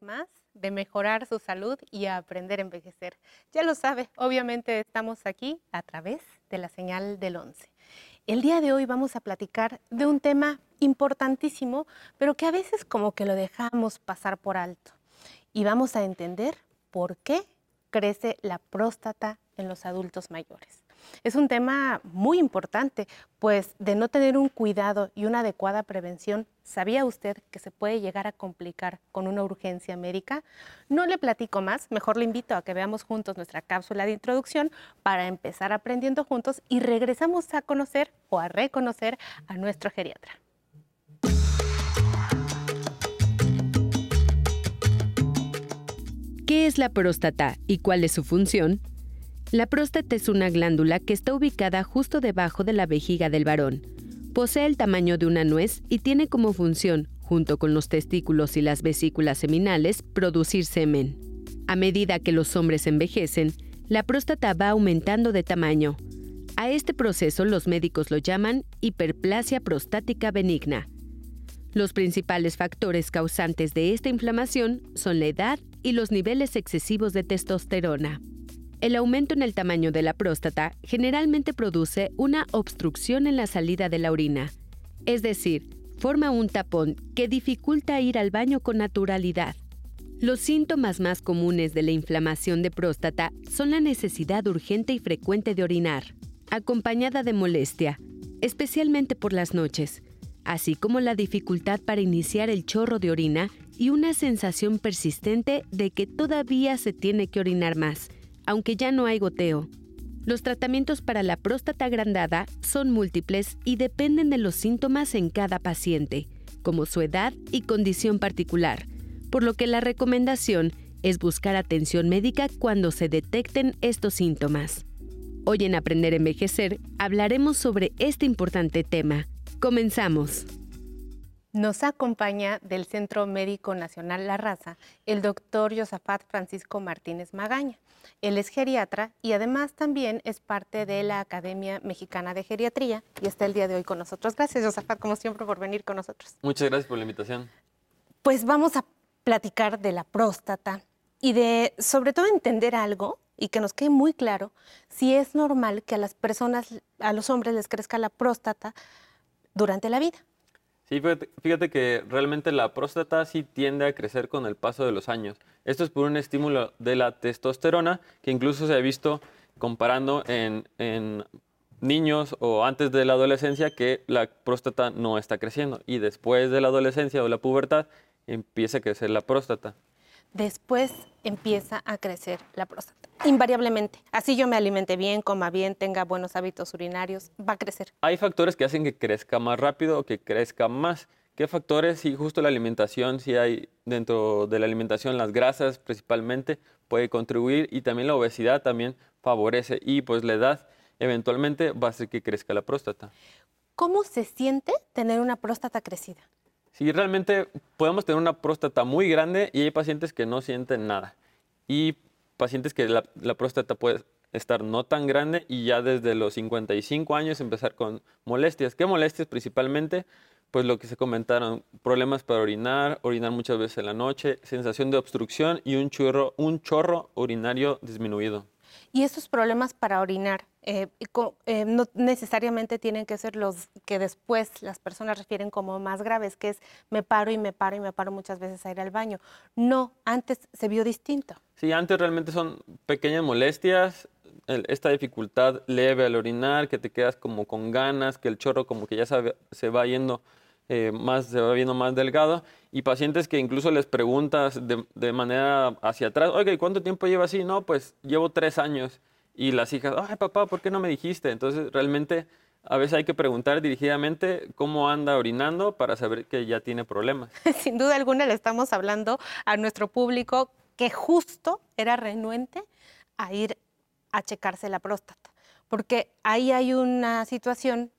Más de mejorar su salud y aprender a envejecer. Ya lo sabe, obviamente estamos aquí a través de la señal del 11. El día de hoy vamos a platicar de un tema importantísimo, pero que a veces como que lo dejamos pasar por alto. Y vamos a entender por qué crece la próstata en los adultos mayores. Es un tema muy importante, pues de no tener un cuidado y una adecuada prevención, ¿sabía usted que se puede llegar a complicar con una urgencia médica? No le platico más, mejor le invito a que veamos juntos nuestra cápsula de introducción para empezar aprendiendo juntos y regresamos a conocer o a reconocer a nuestro geriatra. ¿Qué es la próstata y cuál es su función? La próstata es una glándula que está ubicada justo debajo de la vejiga del varón. Posee el tamaño de una nuez y tiene como función, junto con los testículos y las vesículas seminales, producir semen. A medida que los hombres envejecen, la próstata va aumentando de tamaño. A este proceso los médicos lo llaman hiperplasia prostática benigna. Los principales factores causantes de esta inflamación son la edad y los niveles excesivos de testosterona. El aumento en el tamaño de la próstata generalmente produce una obstrucción en la salida de la orina, es decir, forma un tapón que dificulta ir al baño con naturalidad. Los síntomas más comunes de la inflamación de próstata son la necesidad urgente y frecuente de orinar, acompañada de molestia, especialmente por las noches, así como la dificultad para iniciar el chorro de orina y una sensación persistente de que todavía se tiene que orinar más, aunque ya no hay goteo. Los tratamientos para la próstata agrandada son múltiples y dependen de los síntomas en cada paciente, como su edad y condición particular, por lo que la recomendación es buscar atención médica cuando se detecten estos síntomas. Hoy en Aprender a Envejecer hablaremos sobre este importante tema. Comenzamos. Nos acompaña del Centro Médico Nacional La Raza el doctor Josafat Francisco Martínez Magaña. Él es geriatra y además también es parte de la Academia Mexicana de Geriatría y está el día de hoy con nosotros. Gracias, Josafat, como siempre, por venir con nosotros. Muchas gracias por la invitación. Pues vamos a platicar de la próstata y de, sobre todo, entender algo y que nos quede muy claro si es normal que a las personas, a los hombres les crezca la próstata durante la vida. Sí, fíjate, que realmente la próstata sí tiende a crecer con el paso de los años. Esto es por un estímulo de la testosterona que incluso se ha visto comparando en, niños o antes de la adolescencia que la próstata no está creciendo y después de la adolescencia o la pubertad empieza a crecer la próstata después empieza a crecer la próstata. Invariablemente. Así yo me alimente bien, coma bien, tenga buenos hábitos urinarios, va a crecer. Hay factores que hacen que crezca más rápido o que crezca más. ¿Qué factores? Si justo la alimentación, si hay dentro de la alimentación las grasas principalmente, puede contribuir y también la obesidad también favorece y pues la edad eventualmente va a hacer que crezca la próstata. ¿Cómo se siente tener una próstata crecida? Sí, realmente podemos tener una próstata muy grande y hay pacientes que no sienten nada. Y pacientes que la, próstata puede estar no tan grande y ya desde los 55 años empezar con molestias. ¿Qué molestias principalmente? Pues lo que se comentaron, problemas para orinar, orinar muchas veces en la noche, sensación de obstrucción y un chorro, un chorro urinario disminuido. Y estos problemas para orinar, eh, eh, no necesariamente tienen que ser los que después las personas refieren como más graves, que es me paro y me paro y me paro muchas veces a ir al baño. No, antes se vio distinto. Sí, antes realmente son pequeñas molestias, esta dificultad leve al orinar, que te quedas como con ganas, que el chorro como que ya se va yendo eh, más, se va viendo más delgado, y pacientes que incluso les preguntas de, de manera hacia atrás, oiga, ¿y cuánto tiempo lleva así? No, pues llevo tres años. Y las hijas, ay papá, ¿por qué no me dijiste? Entonces realmente a veces hay que preguntar dirigidamente cómo anda orinando para saber que ya tiene problemas. Sin duda alguna le estamos hablando a nuestro público que justo era renuente a ir a checarse la próstata, porque ahí hay una situación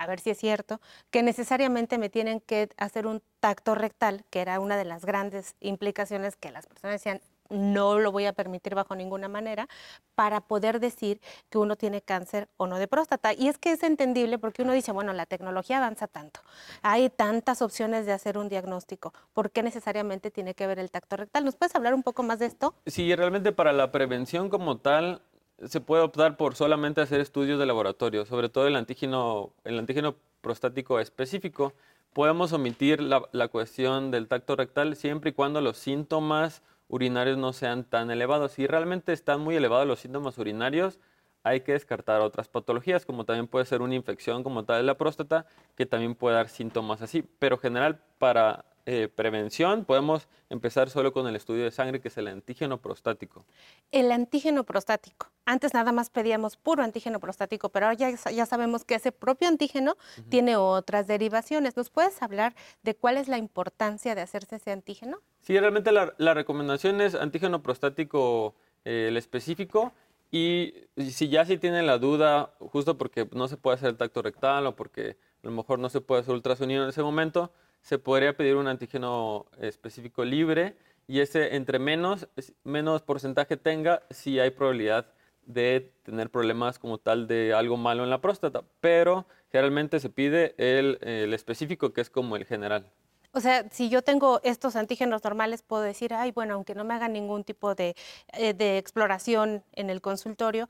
a ver si es cierto, que necesariamente me tienen que hacer un tacto rectal, que era una de las grandes implicaciones que las personas decían, no lo voy a permitir bajo ninguna manera, para poder decir que uno tiene cáncer o no de próstata. Y es que es entendible porque uno dice, bueno, la tecnología avanza tanto, hay tantas opciones de hacer un diagnóstico, ¿por qué necesariamente tiene que ver el tacto rectal? ¿Nos puedes hablar un poco más de esto? Sí, realmente para la prevención como tal, se puede optar por solamente hacer estudios de laboratorio, sobre todo el antígeno, el antígeno prostático específico. Podemos omitir la, la cuestión del tacto rectal siempre y cuando los síntomas urinarios no sean tan elevados. Si realmente están muy elevados los síntomas urinarios, hay que descartar otras patologías, como también puede ser una infección como tal de la próstata, que también puede dar síntomas así. Pero general, para eh, prevención, podemos empezar solo con el estudio de sangre, que es el antígeno prostático. El antígeno prostático. Antes nada más pedíamos puro antígeno prostático, pero ahora ya, ya sabemos que ese propio antígeno tiene otras derivaciones. ¿Nos puedes hablar de cuál es la importancia de hacerse ese antígeno? Sí, realmente la, la recomendación es antígeno prostático eh, el específico y si ya sí tienen la duda, justo porque no se puede hacer el tacto rectal o porque a lo mejor no se puede hacer ultrasonido en ese momento, se podría pedir un antígeno específico libre y ese entre menos, menos porcentaje tenga, sí hay probabilidad de tener problemas como tal de algo malo en la próstata, pero generalmente se pide el, específico que es como el general. O sea, si yo tengo estos antígenos normales, puedo decir, ay, bueno, aunque no me hagan ningún tipo de, eh, de exploración en el consultorio,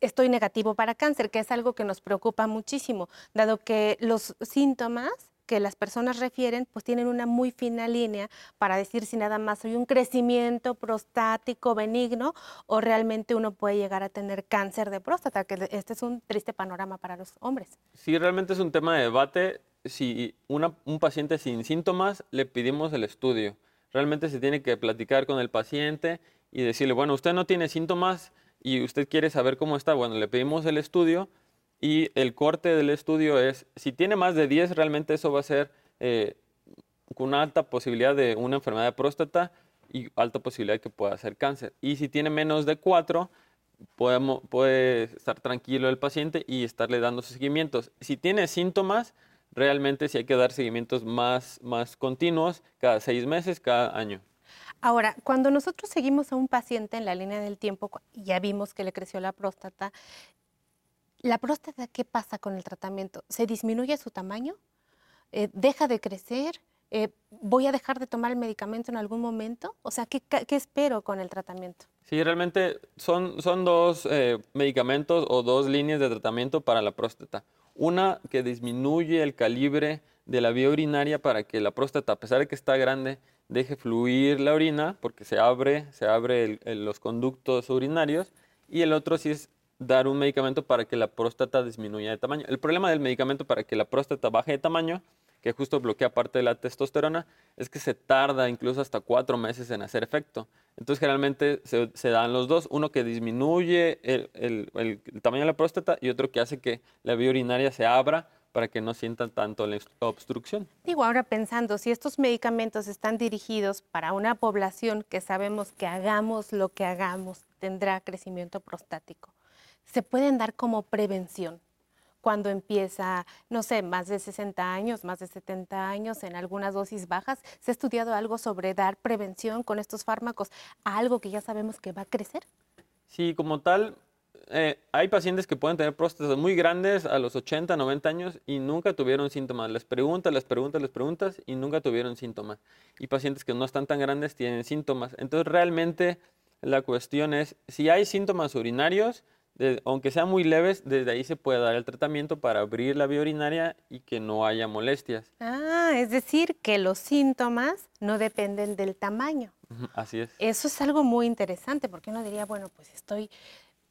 estoy negativo para cáncer, que es algo que nos preocupa muchísimo, dado que los síntomas que las personas refieren, pues tienen una muy fina línea para decir si nada más hay un crecimiento prostático benigno o realmente uno puede llegar a tener cáncer de próstata, que este es un triste panorama para los hombres. Sí, realmente es un tema de debate. Si un paciente sin síntomas le pedimos el estudio, realmente se tiene que platicar con el paciente y decirle, bueno, usted no tiene síntomas y usted quiere saber cómo está, bueno, le pedimos el estudio y el corte del estudio es, si tiene más de 10, realmente eso va a ser eh, una alta posibilidad de una enfermedad de próstata y alta posibilidad de que pueda ser cáncer. Y si tiene menos de 4, podemos, puede estar tranquilo el paciente y estarle dando seguimientos. Si tiene síntomas, realmente sí hay que dar seguimientos más, más continuos, cada seis meses, cada año. Ahora, cuando nosotros seguimos a un paciente en la línea del tiempo, ya vimos que le creció la próstata, ¿La próstata qué pasa con el tratamiento? ¿Se disminuye su tamaño? Eh, ¿Deja de crecer? Eh, ¿Voy a dejar de tomar el medicamento en algún momento? O sea, ¿qué, espero con el tratamiento? Sí, realmente son, son dos eh, medicamentos o dos líneas de tratamiento para la próstata. Una que disminuye el calibre de la vía urinaria para que la próstata, a pesar de que está grande, deje fluir la orina porque se abre, se abre los conductos urinarios. Y el otro sí es dar un medicamento para que la próstata disminuya de tamaño. El problema del medicamento para que la próstata baje de tamaño, que justo bloquea parte de la testosterona, es que se tarda incluso hasta cuatro meses en hacer efecto. Entonces generalmente se, dan los dos, uno que disminuye el, tamaño de la próstata y otro que hace que la vía urinaria se abra para que no sientan tanto la obstrucción. Digo, ahora pensando, si estos medicamentos están dirigidos para una población que sabemos que hagamos lo que hagamos, tendrá crecimiento prostático se pueden dar como prevención cuando empieza, no sé, más de 60 años, más de 70 años, en algunas dosis bajas. ¿Se ha estudiado algo sobre dar prevención con estos fármacos a algo que ya sabemos que va a crecer? Sí, como tal, eh, hay pacientes que pueden tener próstatas muy grandes a los 80, 90 años y nunca tuvieron síntomas. Les preguntas, les preguntas, les preguntas y nunca tuvieron síntomas. Y pacientes que no están tan grandes tienen síntomas. Entonces, realmente la cuestión es, si hay síntomas urinarios, aunque sean muy leves, desde ahí se puede dar el tratamiento para abrir la vía urinaria y que no haya molestias. Ah, es decir, que los síntomas no dependen del tamaño. Así es. Eso es algo muy interesante, porque uno diría, bueno, pues estoy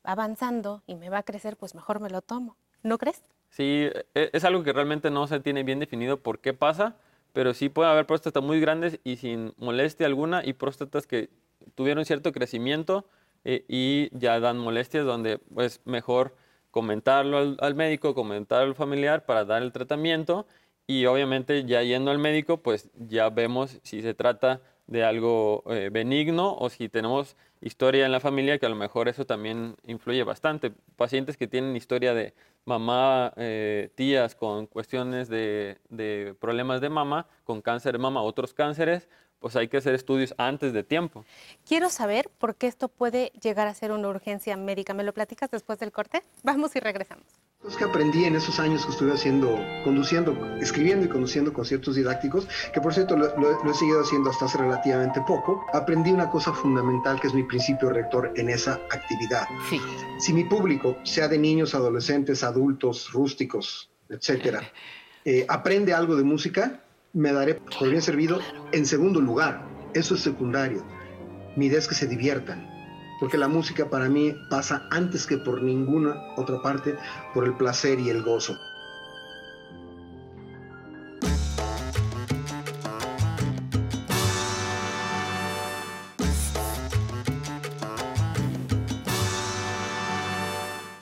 avanzando y me va a crecer, pues mejor me lo tomo. ¿No crees? Sí, e, es algo que realmente no se tiene bien definido por qué pasa, pero sí puede haber próstatas muy grandes y sin molestia alguna y próstatas que tuvieron cierto crecimiento, eh, y ya dan molestias donde pues mejor comentarlo al, médico, comentarlo al familiar para dar el tratamiento y obviamente ya yendo al médico pues ya vemos si se trata de algo eh, benigno o si tenemos historia en la familia, que a lo mejor eso también influye bastante. Pacientes que tienen historia de, mamá, eh, tías con cuestiones de, de problemas de mama, con cáncer de mama, otros cánceres, pues hay que hacer estudios antes de tiempo. Quiero saber por qué esto puede llegar a ser una urgencia médica. ¿Me lo platicas después del corte? Vamos y regresamos. Es que aprendí en esos años que estuve haciendo, conduciendo, escribiendo y conduciendo conciertos didácticos, que por cierto lo, lo, he seguido haciendo hasta hace relativamente poco, aprendí una cosa fundamental que es mi principio rector en esa actividad. Sí. Si mi público, sea de niños, adolescentes, adultos, rústicos, etcétera, eh, aprende algo de música, me daré por bien servido en segundo lugar. Eso es secundario. Mi idea es que se diviertan, porque la música para mí pasa antes que por ninguna otra parte por el placer y el gozo.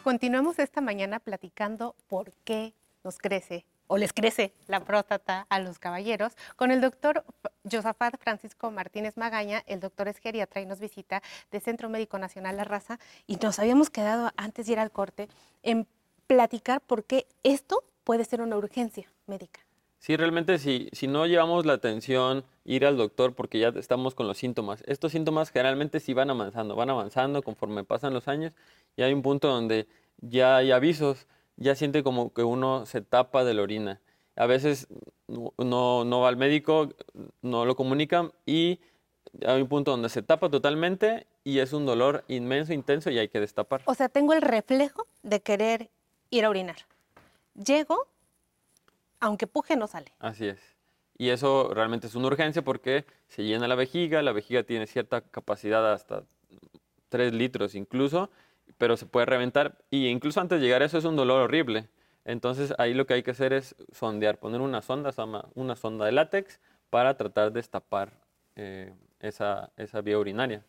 Continuamos esta mañana platicando por qué nos crece o les crece la próstata a los caballeros con el doctor Josafat Francisco Martínez Magaña, el doctor es geriatra y nos visita de Centro Médico Nacional La Raza y nos habíamos quedado antes de ir al corte en platicar por qué esto puede ser una urgencia médica. Sí, realmente si, si no llevamos la atención, ir al doctor porque ya estamos con los síntomas. Estos síntomas generalmente sí van avanzando, van avanzando conforme pasan los años y hay un punto donde ya hay avisos, ya siente como que uno se tapa de la orina. A veces no, no va al médico, no lo comunican y hay un punto donde se tapa totalmente y es un dolor inmenso, intenso y hay que destapar. O sea, tengo el reflejo de querer ir a orinar. Llego, aunque puje no sale. Así es. Y eso realmente es una urgencia porque se llena la vejiga, la vejiga tiene cierta capacidad hasta 3 litros incluso, pero se puede reventar y incluso antes de llegar a eso es un dolor horrible. Entonces ahí lo que hay que hacer es sondear, poner una sonda, una sonda de látex para tratar de destapar eh, esa, esa vía urinaria.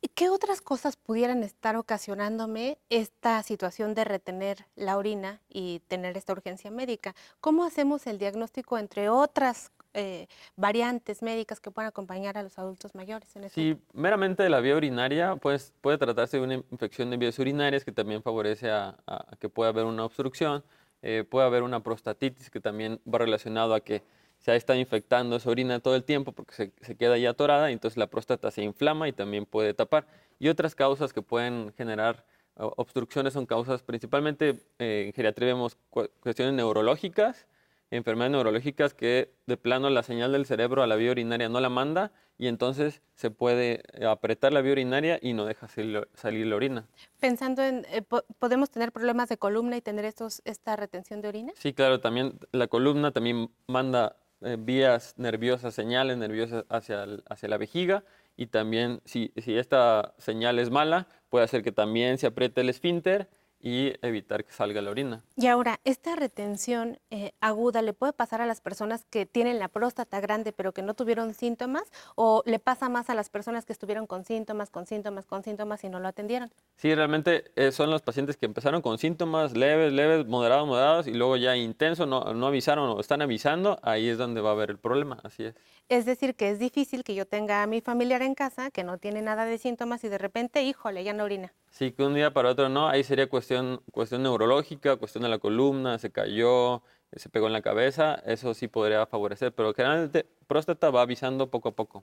¿Y qué otras cosas pudieran estar ocasionándome esta situación de retener la orina y tener esta urgencia médica? ¿Cómo hacemos el diagnóstico entre otras eh, variantes médicas que puedan acompañar a los adultos mayores? En sí, meramente de la vía urinaria, pues puede tratarse de una infección de vías urinarias que también favorece a, a que pueda haber una obstrucción, eh, puede haber una prostatitis que también va relacionado a que se ha estado infectando esa orina todo el tiempo porque se, se, queda ya atorada y entonces la próstata se inflama y también puede tapar. Y otras causas que pueden generar obstrucciones son causas principalmente eh, en geriatría vemos cuestiones neurológicas, enfermedades neurológicas que de plano la señal del cerebro a la vía urinaria no la manda y entonces se puede apretar la vía urinaria y no deja salir, la orina. Pensando en, eh, ¿podemos tener problemas de columna y tener estos, esta retención de orina? Sí, claro, también la columna también manda eh, vías nerviosas, señales nerviosas hacia, el, hacia la vejiga y también si, si esta señal es mala, puede hacer que también se apriete el esfínter y evitar que salga la orina. Y ahora, ¿esta retención eh, aguda le puede pasar a las personas que tienen la próstata grande pero que no tuvieron síntomas o le pasa más a las personas que estuvieron con síntomas, con síntomas, con síntomas y no lo atendieron? Sí, realmente eh, son los pacientes que empezaron con síntomas leves, leves, moderados, moderados y luego ya intenso, no, no avisaron o están avisando, ahí es donde va a haber el problema, así es. Es decir, que es difícil que yo tenga a mi familiar en casa que no tiene nada de síntomas y de repente, híjole, ya no orina. Sí, que un día para otro no, ahí sería cuestión, cuestión neurológica, cuestión de la columna, se cayó, se pegó en la cabeza, eso sí podría favorecer, pero generalmente próstata va avisando poco a poco.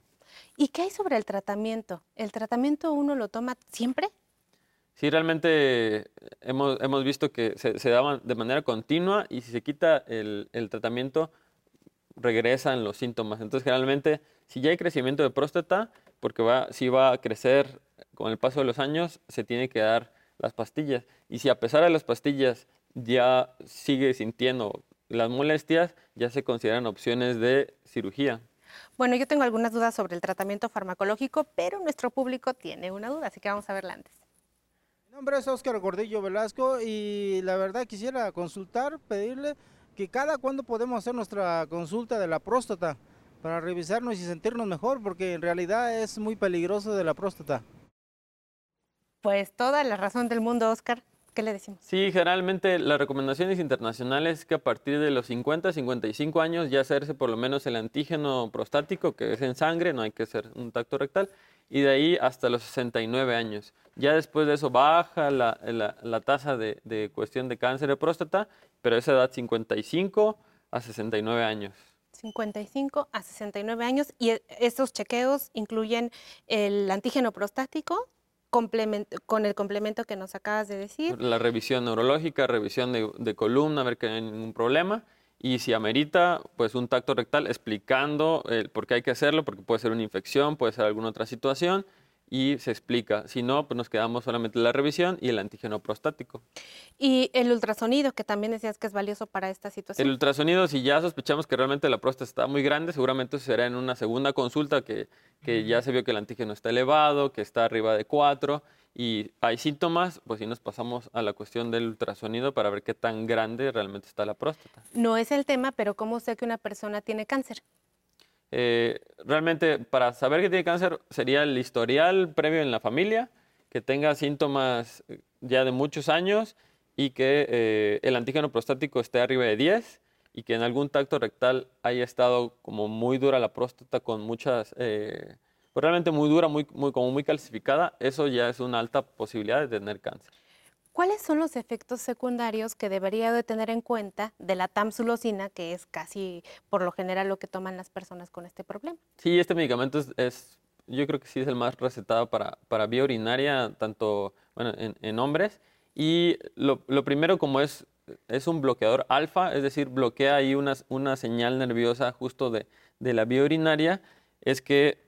¿Y qué hay sobre el tratamiento? ¿El tratamiento uno lo toma siempre? Sí, realmente hemos, hemos visto que se, se daban de manera continua y si se quita el, el tratamiento, regresan los síntomas. Entonces, generalmente, si ya hay crecimiento de próstata, porque va, si va a crecer con el paso de los años, se tiene que dar las pastillas. Y si a pesar de las pastillas ya sigue sintiendo las molestias, ya se consideran opciones de cirugía. Bueno, yo tengo algunas dudas sobre el tratamiento farmacológico, pero nuestro público tiene una duda, así que vamos a verla antes. Mi nombre es Óscar Gordillo Velasco y la verdad quisiera consultar, pedirle que cada cuándo podemos hacer nuestra consulta de la próstata para revisarnos y sentirnos mejor, porque en realidad es muy peligroso de la próstata. Pues toda la razón del mundo, Oscar. ¿Qué le decimos? Sí, generalmente las recomendaciones internacionales es que a partir de los 50, 55 años ya hacerse por lo menos el antígeno prostático, que es en sangre, no hay que hacer un tacto rectal, y de ahí hasta los 69 años. Ya después de eso baja la, la, la tasa de, de, cuestión de cáncer de próstata, pero esa edad 55 a 69 años. 55 a 69 años y e, esos chequeos incluyen el antígeno prostático con el complemento que nos acabas de decir. La revisión neurológica, revisión de, de columna, a ver que no hay ningún problema y si amerita, pues un tacto rectal explicando el por qué hay que hacerlo, porque puede ser una infección, puede ser alguna otra situación y se explica. Si no, pues nos quedamos solamente la revisión y el antígeno prostático. Y el ultrasonido, que también decías que es valioso para esta situación. El ultrasonido, si ya sospechamos que realmente la próstata está muy grande, seguramente será en una segunda consulta que, que ya se vio que el antígeno está elevado, que está arriba de 4 y hay síntomas, pues si nos pasamos a la cuestión del ultrasonido para ver qué tan grande realmente está la próstata. No es el tema, pero ¿cómo sé que una persona tiene cáncer? Eh, realmente para saber que tiene cáncer sería el historial previo en la familia, que tenga síntomas eh, ya de muchos años y que eh, el antígeno prostático esté arriba de 10 y que en algún tacto rectal haya estado como muy dura la próstata con muchas, pues realmente muy dura, muy, muy, como muy calcificada, eso ya es una alta posibilidad de tener cáncer. ¿Cuáles son los efectos secundarios que debería de tener en cuenta de la tamsulosina, que es casi por lo general lo que toman las personas con este problema? Sí, este medicamento es, yo creo que sí es el más recetado para, para vía urinaria, tanto bueno, en, hombres. Y lo, primero, como es, es un bloqueador alfa, es decir, bloquea ahí una, una señal nerviosa justo de, de la vía urinaria, es que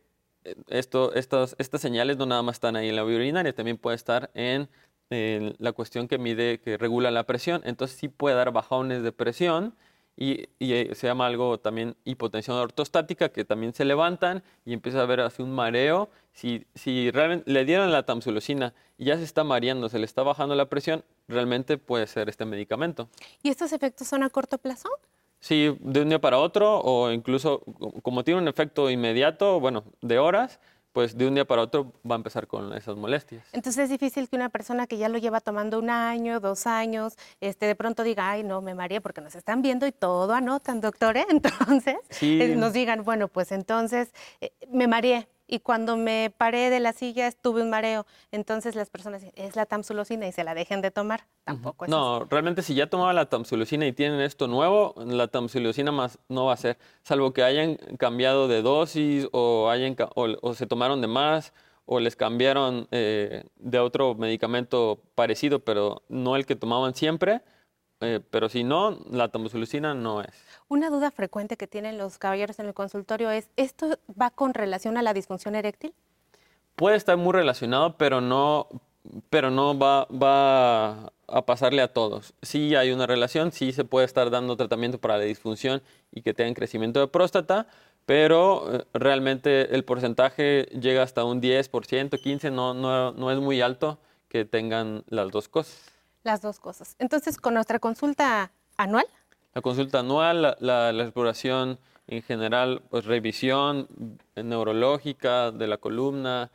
eh, esto, estos, estas señales no nada más están ahí en la vía urinaria, también puede estar en la cuestión que mide, que regula la presión. Entonces sí puede dar bajones de presión y, eh, se llama algo también hipotensión ortostática, que también se levantan y empieza a haber así un mareo. Si, si realmente le dieron la tamsulosina y ya se está mareando, se le está bajando la presión, realmente puede ser este medicamento. ¿Y estos efectos son a corto plazo? Sí, de un día para otro o incluso como tiene un efecto inmediato, bueno, de horas, pues de un día para otro va a empezar con esas molestias. Entonces es difícil que una persona que ya lo lleva tomando un año, dos años, este, de pronto diga, ay, no, me mareé porque nos están viendo y todo anotan, doctor, ¿eh? Entonces nos digan, bueno, pues entonces eh, me mareé, y cuando me paré de la silla tuve un mareo. Entonces las personas dicen, es la tamsulosina y se la dejen de tomar. Tampoco es No, realmente si ya tomaba la tamsulosina y tienen esto nuevo, la tamsulosina más no va a ser, salvo que hayan cambiado de dosis o, hayan, o, se tomaron de más o les cambiaron eh, de otro medicamento parecido, pero no el que tomaban siempre. Eh, pero si no, la tamsulusina no es. Una duda frecuente que tienen los caballeros en el consultorio es, ¿esto va con relación a la disfunción eréctil? Puede estar muy relacionado, pero no, pero no va, va a pasarle a todos. Sí hay una relación, sí se puede estar dando tratamiento para la disfunción y que tengan crecimiento de próstata, pero eh, realmente el porcentaje llega hasta un 10%, 15%, no, no, no es muy alto que tengan las dos cosas. Las dos cosas. Entonces, con nuestra consulta anual, la consulta anual, la, exploración en general, pues revisión neurológica de la columna,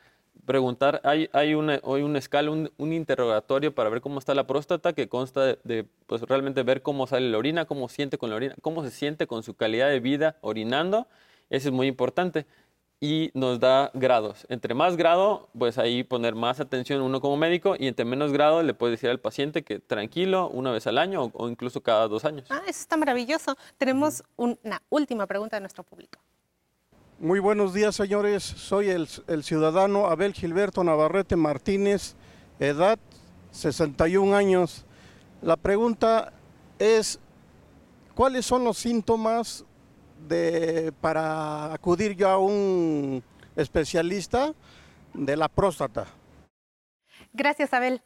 preguntar, hay, hay una, hoy una escala, un, interrogatorio para ver cómo está la próstata que consta de, pues realmente ver cómo sale la orina, cómo siente con la orina, cómo se siente con su calidad de vida orinando, eso es muy importante y nos da grados. Entre más grado, pues ahí poner más atención uno como médico y entre menos grado le puede decir al paciente que tranquilo una vez al año o, incluso cada dos años. Ah, eso está maravilloso. Tenemos una última pregunta de nuestro público. Muy buenos días, señores. Soy el, el ciudadano Abel Gilberto Navarrete Martínez, edad 61 años. La pregunta es, ¿cuáles son los síntomas de, para acudir yo a un especialista de la próstata. Gracias, Abel.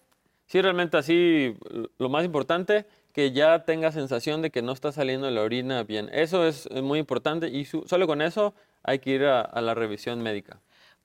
Sí, realmente así, lo más importante, que ya tenga sensación de que no está saliendo la orina bien. Eso es muy importante y solo con eso hay que ir a la revisión médica.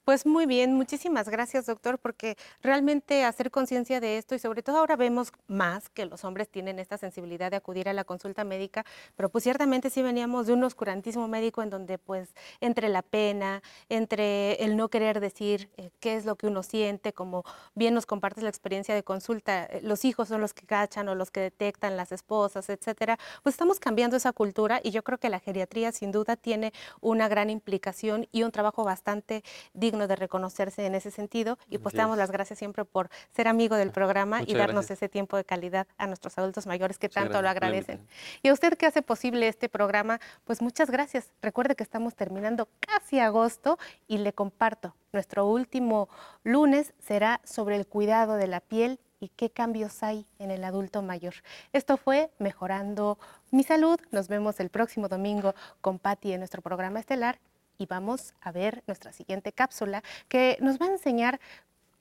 Pues muy bien, muchísimas gracias doctor, porque realmente hacer conciencia de esto y sobre todo ahora vemos más que los hombres tienen esta sensibilidad de acudir a la consulta médica, pero pues ciertamente sí veníamos de un oscurantismo médico en donde pues entre la pena, entre el no querer decir eh, qué es lo que uno siente, como bien nos compartes la experiencia de consulta, eh, los hijos son los que cachan o los que detectan, las esposas, etcétera, pues estamos cambiando esa cultura y yo creo que la geriatría sin duda tiene una gran implicación y un trabajo bastante digno de reconocerse en ese sentido y pues te damos las gracias siempre por ser amigo del programa y darnos ese tiempo de calidad a nuestros adultos mayores que tanto lo agradecen. Y a usted que hace posible este programa, pues muchas gracias. Recuerde que estamos terminando casi agosto y le comparto, nuestro último lunes será sobre el cuidado de la piel y qué cambios hay en el adulto mayor. Esto fue Mejorando mi Salud. Nos vemos el próximo domingo con Patti en nuestro programa estelar y vamos a ver nuestra siguiente cápsula que nos va a enseñar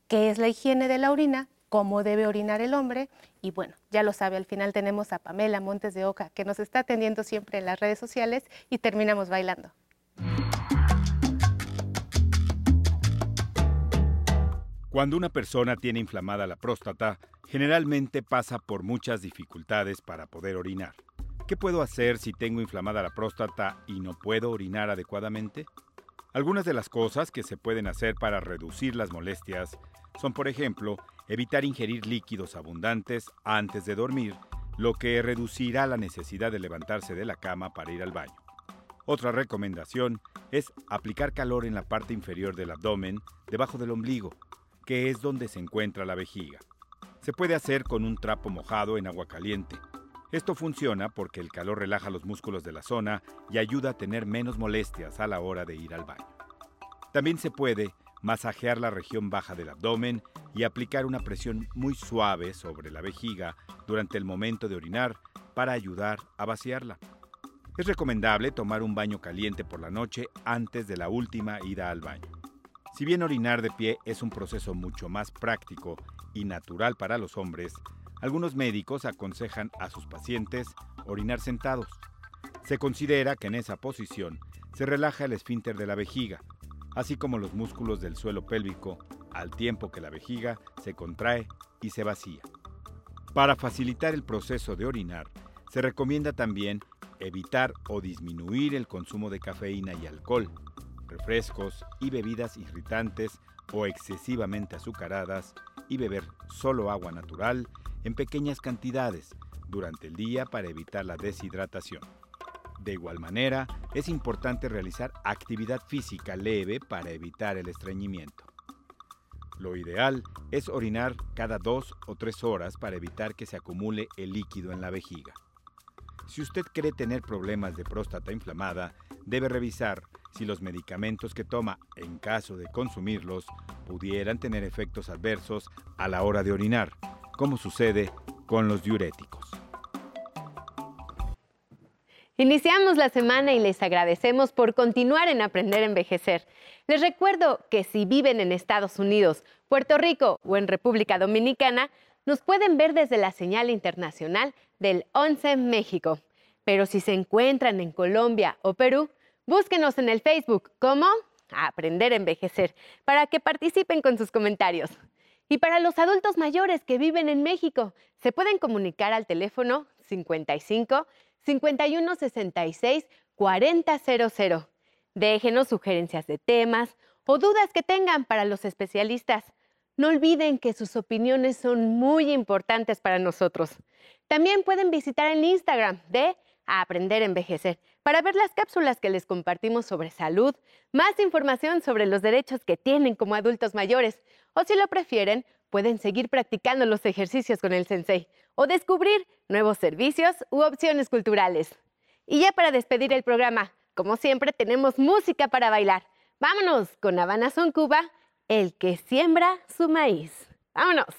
qué es la higiene de la orina, cómo debe orinar el hombre y bueno, ya lo sabe, al final tenemos a Pamela Montes de Oca que nos está atendiendo siempre en las redes sociales y terminamos bailando. Cuando una persona tiene inflamada la próstata, generalmente pasa por muchas dificultades para poder orinar. ¿Qué puedo hacer si tengo inflamada la próstata y no puedo orinar adecuadamente? Algunas de las cosas que se pueden hacer para reducir las molestias son, por ejemplo, evitar ingerir líquidos abundantes antes de dormir, lo que reducirá la necesidad de levantarse de la cama para ir al baño. Otra recomendación es aplicar calor en la parte inferior del abdomen, debajo del ombligo, que es donde se encuentra la vejiga. Se puede hacer con un trapo mojado en agua caliente, esto funciona porque el calor relaja los músculos de la zona y ayuda a tener menos molestias a la hora de ir al baño. También se puede masajear la región baja del abdomen y aplicar una presión muy suave sobre la vejiga durante el momento de orinar para ayudar a vaciarla. Es recomendable tomar un baño caliente por la noche antes de la última ida al baño. Si bien orinar de pie es un proceso mucho más práctico y natural para los hombres, algunos médicos aconsejan a sus pacientes orinar sentados. Se considera que en esa posición se relaja el esfínter de la vejiga, así como los músculos del suelo pélvico, al tiempo que la vejiga se contrae y se vacía. Para facilitar el proceso de orinar, se recomienda también evitar o disminuir el consumo de cafeína y alcohol, refrescos y bebidas irritantes o excesivamente azucaradas y beber solo agua natural en pequeñas cantidades durante el día para evitar la deshidratación. De igual manera, es importante realizar actividad física leve para evitar el estreñimiento. Lo ideal es orinar cada dos o tres horas para evitar que se acumule el líquido en la vejiga. Si usted cree tener problemas de próstata inflamada, debe revisar si los medicamentos que toma, en caso de consumirlos, pudieran tener efectos adversos a la hora de orinar, como sucede con los diuréticos. Iniciamos la semana y les agradecemos por continuar en Aprender a Envejecer. Les recuerdo que si viven en Estados Unidos, Puerto Rico o en República Dominicana, nos pueden ver desde la señal internacional del 11 México. Pero si se encuentran en Colombia o Perú, búsquenos en el Facebook como Aprender a Envejecer para que participen con sus comentarios. Y para los adultos mayores que viven en México, se pueden comunicar al teléfono 55 51 66 4000. Déjenos sugerencias de temas o dudas que tengan para los especialistas. No olviden que sus opiniones son muy importantes para nosotros. También pueden visitar el Instagram de Aprender a Envejecer para ver las cápsulas que les compartimos sobre salud, más información sobre los derechos que tienen como adultos mayores o si lo prefieren, pueden seguir practicando los ejercicios con el sensei o descubrir nuevos servicios u opciones culturales. Y ya para despedir el programa, como siempre tenemos música para bailar. Vámonos con Habana Son Cuba, el que siembra su maíz. Vámonos.